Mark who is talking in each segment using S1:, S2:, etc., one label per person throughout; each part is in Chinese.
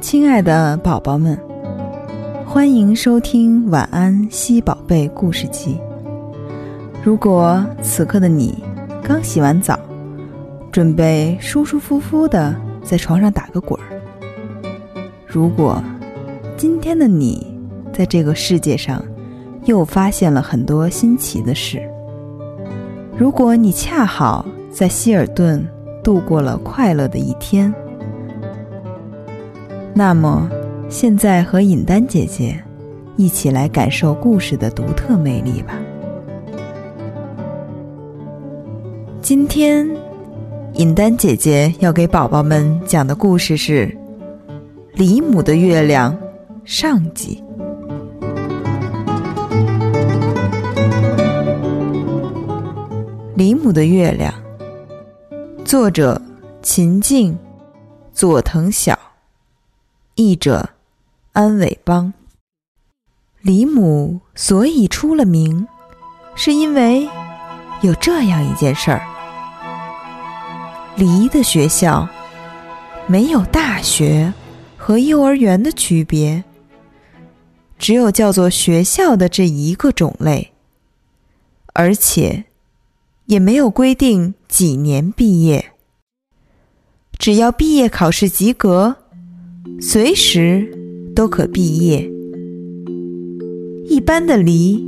S1: 亲爱的宝宝们，欢迎收听《晚安西宝贝故事集》。如果此刻的你刚洗完澡，准备舒舒服服的在床上打个滚儿；如果今天的你在这个世界上又发现了很多新奇的事；如果你恰好在希尔顿度过了快乐的一天。那么，现在和尹丹姐姐一起来感受故事的独特魅力吧。今天，尹丹姐姐要给宝宝们讲的故事是《李母的月亮》上集。《李母的月亮》，作者秦静，佐藤晓。译者安伟邦。李母所以出了名，是因为有这样一件事儿：梨的学校没有大学和幼儿园的区别，只有叫做学校的这一个种类，而且也没有规定几年毕业，只要毕业考试及格。随时都可毕业。一般的梨，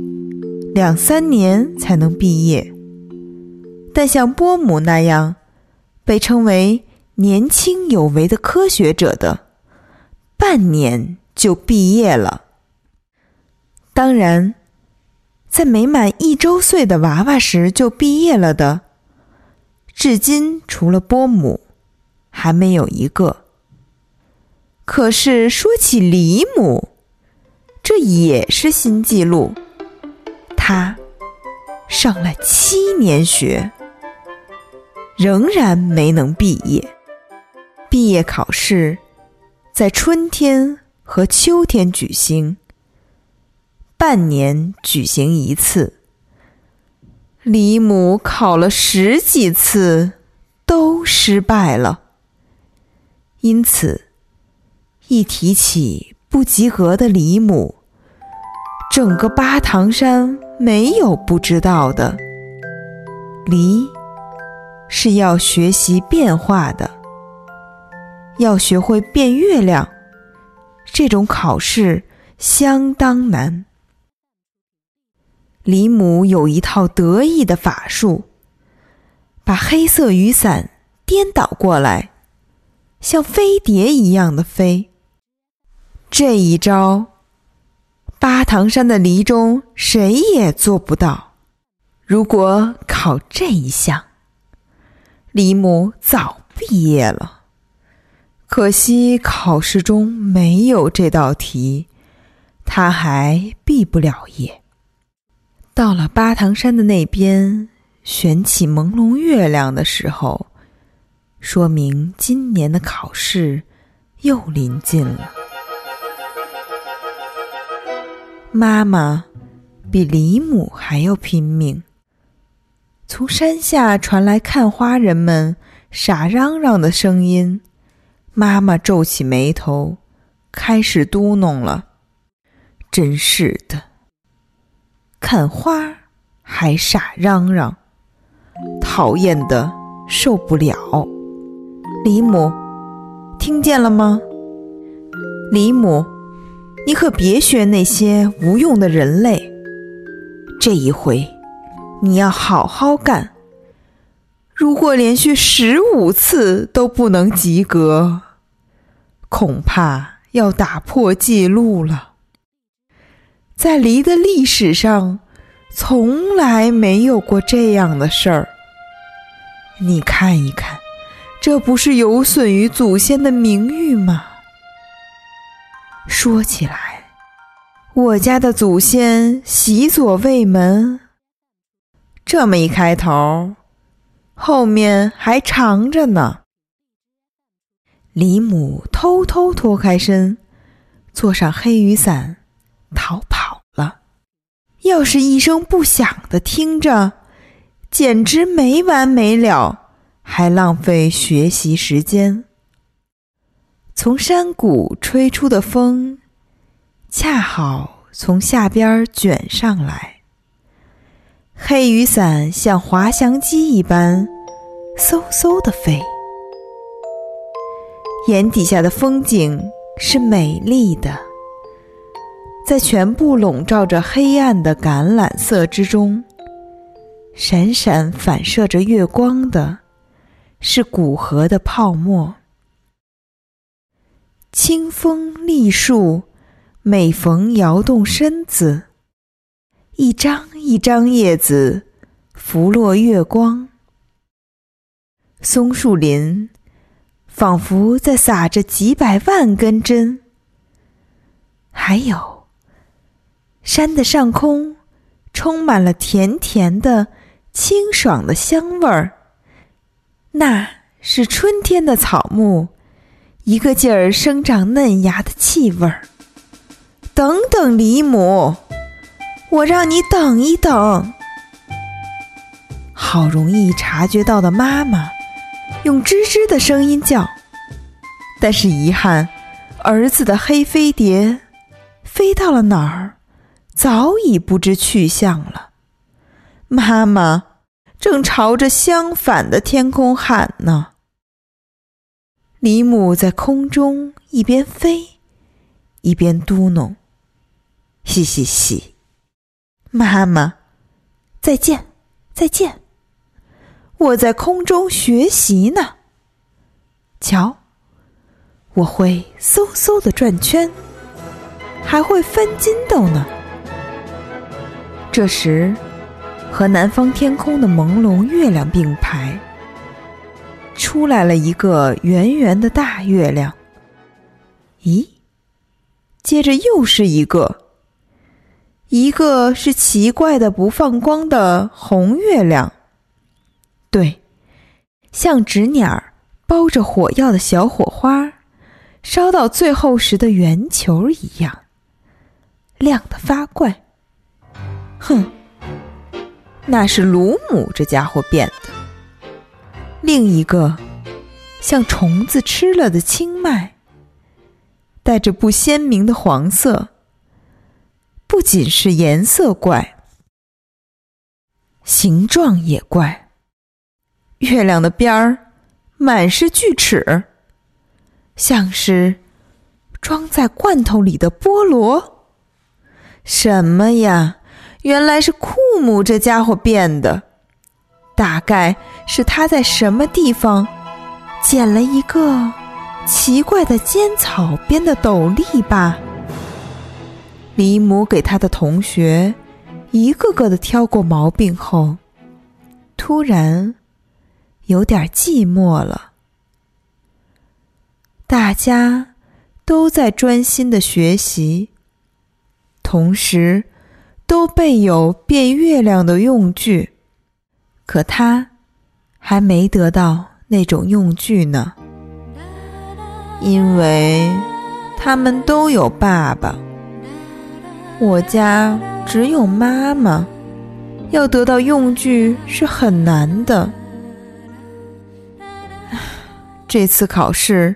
S1: 两三年才能毕业，但像波姆那样被称为年轻有为的科学者的，半年就毕业了。当然，在没满一周岁的娃娃时就毕业了的，至今除了波姆，还没有一个。可是说起李母，这也是新纪录。他上了七年学，仍然没能毕业。毕业考试在春天和秋天举行，半年举行一次。李母考了十几次，都失败了。因此。一提起不及格的李母，整个八塘山没有不知道的。梨是要学习变化的，要学会变月亮。这种考试相当难。李母有一套得意的法术，把黑色雨伞颠倒过来，像飞碟一样的飞。这一招，八塘山的黎中谁也做不到。如果考这一项，黎母早毕业了。可惜考试中没有这道题，他还毕不了业。到了八塘山的那边，悬起朦胧月亮的时候，说明今年的考试又临近了。妈妈比李母还要拼命。从山下传来看花人们傻嚷嚷的声音，妈妈皱起眉头，开始嘟哝了：“真是的，看花还傻嚷嚷，讨厌的受不了。”李母，听见了吗？李母。你可别学那些无用的人类。这一回，你要好好干。如果连续十五次都不能及格，恐怕要打破记录了。在梨的历史上，从来没有过这样的事儿。你看一看，这不是有损于祖先的名誉吗？说起来，我家的祖先洗左卫门，这么一开头，后面还长着呢。李母偷偷脱开身，坐上黑雨伞，逃跑了。要是一声不响的听着，简直没完没了，还浪费学习时间。从山谷吹出的风，恰好从下边卷上来。黑雨伞像滑翔机一般，嗖嗖地飞。眼底下的风景是美丽的，在全部笼罩着黑暗的橄榄色之中，闪闪反射着月光的，是古河的泡沫。清风立树，每逢摇动身子。一张一张叶子拂落月光，松树林仿佛在撒着几百万根针。还有，山的上空充满了甜甜的、清爽的香味儿，那是春天的草木一个劲儿生长嫩芽的气味儿。等等，李母。我让你等一等。好容易察觉到的妈妈，用吱吱的声音叫，但是遗憾，儿子的黑飞碟飞到了哪儿，早已不知去向了。妈妈正朝着相反的天空喊呢。李母在空中一边飞，一边嘟哝：“嘻嘻嘻。”妈妈，再见，再见。我在空中学习呢。瞧，我会嗖嗖的转圈，还会翻筋斗呢。这时，和南方天空的朦胧月亮并排，出来了一个圆圆的大月亮。咦，接着又是一个。一个是奇怪的不放光的红月亮，对，像纸捻儿包着火药的小火花，烧到最后时的圆球一样，亮得发怪。哼，那是鲁姆这家伙变的。另一个像虫子吃了的青麦，带着不鲜明的黄色。不仅是颜色怪，形状也怪。月亮的边儿满是锯齿，像是装在罐头里的菠萝。什么呀？原来是库姆这家伙变的。大概是他在什么地方捡了一个奇怪的尖草编的斗笠吧。李母给他的同学一个个的挑过毛病后，突然有点寂寞了。大家都在专心的学习，同时都备有变月亮的用具，可他还没得到那种用具呢，因为他们都有爸爸。我家只有妈妈，要得到用具是很难的。这次考试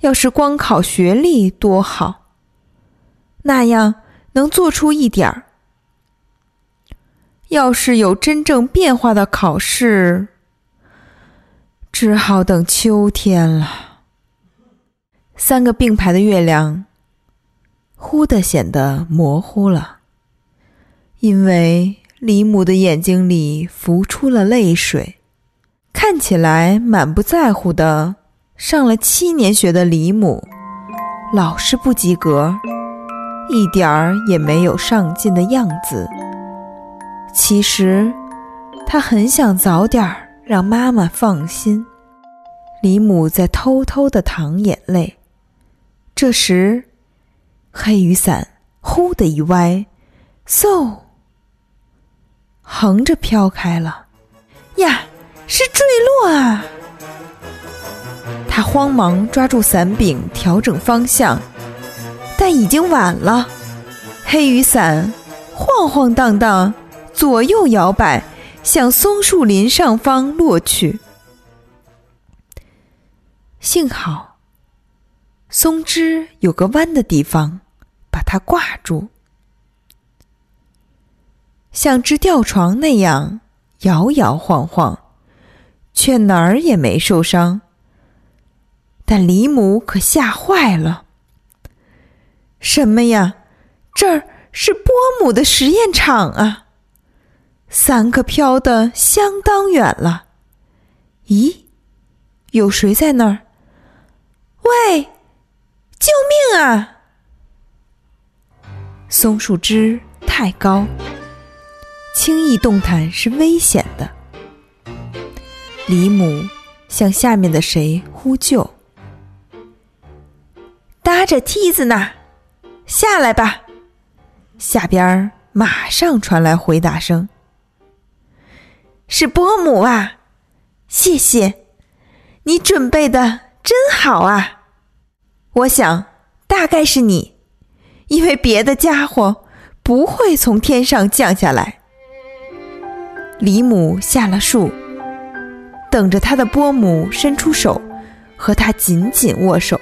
S1: 要是光考学历多好，那样能做出一点儿。要是有真正变化的考试，只好等秋天了。三个并排的月亮。忽的显得模糊了，因为李母的眼睛里浮出了泪水，看起来满不在乎的。上了七年学的李母，老是不及格，一点儿也没有上进的样子。其实，他很想早点儿让妈妈放心。李母在偷偷的淌眼泪，这时。黑雨伞忽的一歪，嗖，横着飘开了。呀，是坠落啊！他慌忙抓住伞柄，调整方向，但已经晚了。黑雨伞晃晃荡荡，左右摇摆，向松树林上方落去。幸好。松枝有个弯的地方，把它挂住，像只吊床那样摇摇晃晃，却哪儿也没受伤。但李母可吓坏了。什么呀？这儿是波姆的实验场啊！三可飘得相当远了。咦，有谁在那儿？喂，救命啊！松树枝太高，轻易动弹是危险的。李母向下面的谁呼救？搭着梯子呢，下来吧。下边马上传来回答声：“是波姆啊，谢谢，你准备的真好啊。我想大概是你，因为别的家伙不会从天上降下来。”李姆下了树，等着他的波姆伸出手，和他紧紧握手。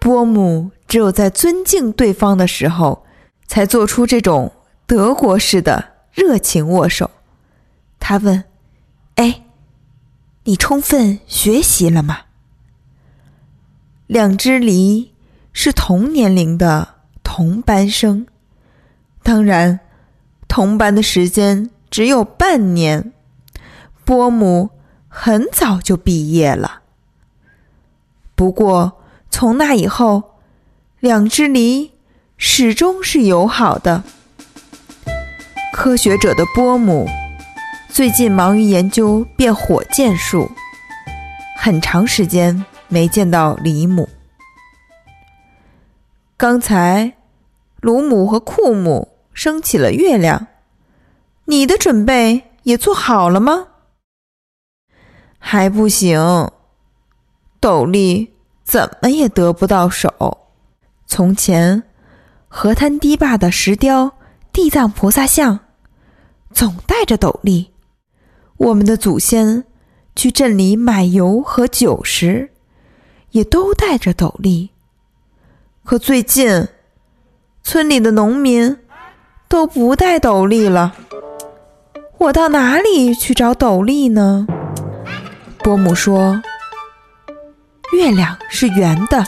S1: 波姆只有在尊敬对方的时候，才做出这种德国式的热情握手。他问：“哎，你充分学习了吗？”两只梨是同年龄的同班生，当然，同班的时间只有半年。波姆很早就毕业了，不过。从那以后，两只梨始终是友好的。科学者的波姆最近忙于研究变火箭术，很长时间没见到李母。刚才鲁姆和库姆升起了月亮，你的准备也做好了吗？还不行，斗笠。怎么也得不到手。从前，河滩堤坝的石雕地藏菩萨像，总戴着斗笠。我们的祖先去镇里买油和酒时，也都带着斗笠。可最近，村里的农民都不戴斗笠了。我到哪里去找斗笠呢？伯母说。月亮是圆的，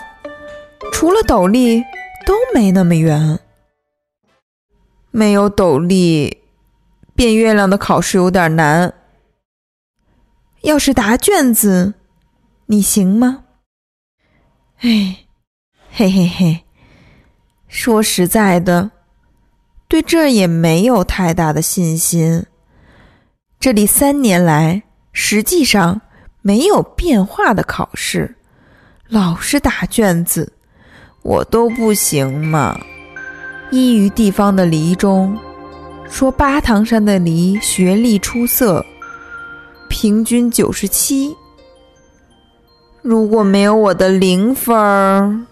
S1: 除了斗笠都没那么圆。没有斗笠，变月亮的考试有点难。要是答卷子，你行吗？哎，嘿嘿嘿，说实在的，对这也没有太大的信心。这里三年来，实际上没有变化的考试。老是答卷子，我都不行嘛。依于地方的梨中，说八塘山的梨学历出色，平均九十七。如果没有我的零分儿，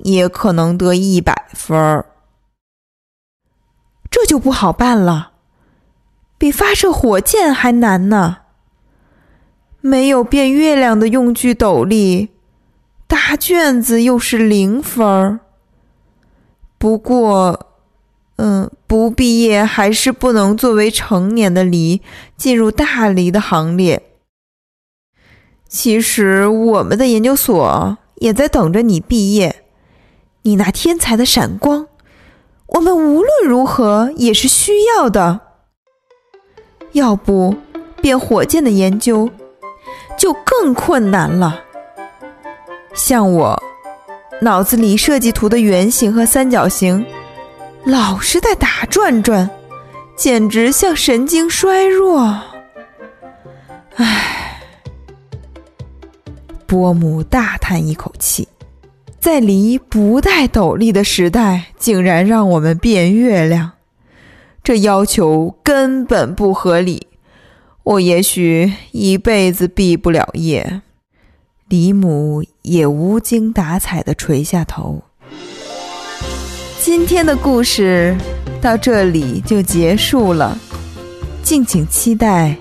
S1: 也可能得一百分儿。这就不好办了，比发射火箭还难呢。没有变月亮的用具斗笠。答卷子又是零分儿。不过，嗯，不毕业还是不能作为成年的梨进入大梨的行列。其实，我们的研究所也在等着你毕业。你那天才的闪光，我们无论如何也是需要的。要不，变火箭的研究就更困难了。像我，脑子里设计图的圆形和三角形，老是在打转转，简直像神经衰弱。唉，波姆大叹一口气，在离不戴斗笠的时代，竟然让我们变月亮，这要求根本不合理。我也许一辈子毕不了业。李母也无精打采地垂下头。今天的故事到这里就结束了，敬请期待《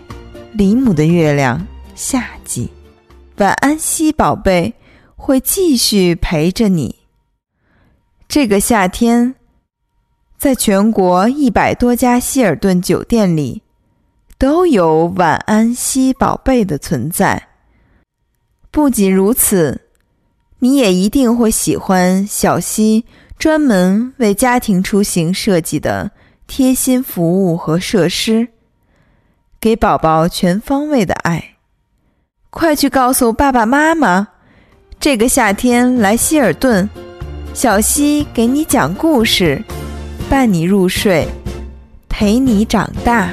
S1: 李母的月亮》下集。晚安，西宝贝，会继续陪着你。这个夏天，在全国一百多家希尔顿酒店里，都有晚安西宝贝的存在。不仅如此，你也一定会喜欢小溪专门为家庭出行设计的贴心服务和设施，给宝宝全方位的爱。快去告诉爸爸妈妈，这个夏天来希尔顿。小溪给你讲故事，伴你入睡，陪你长大。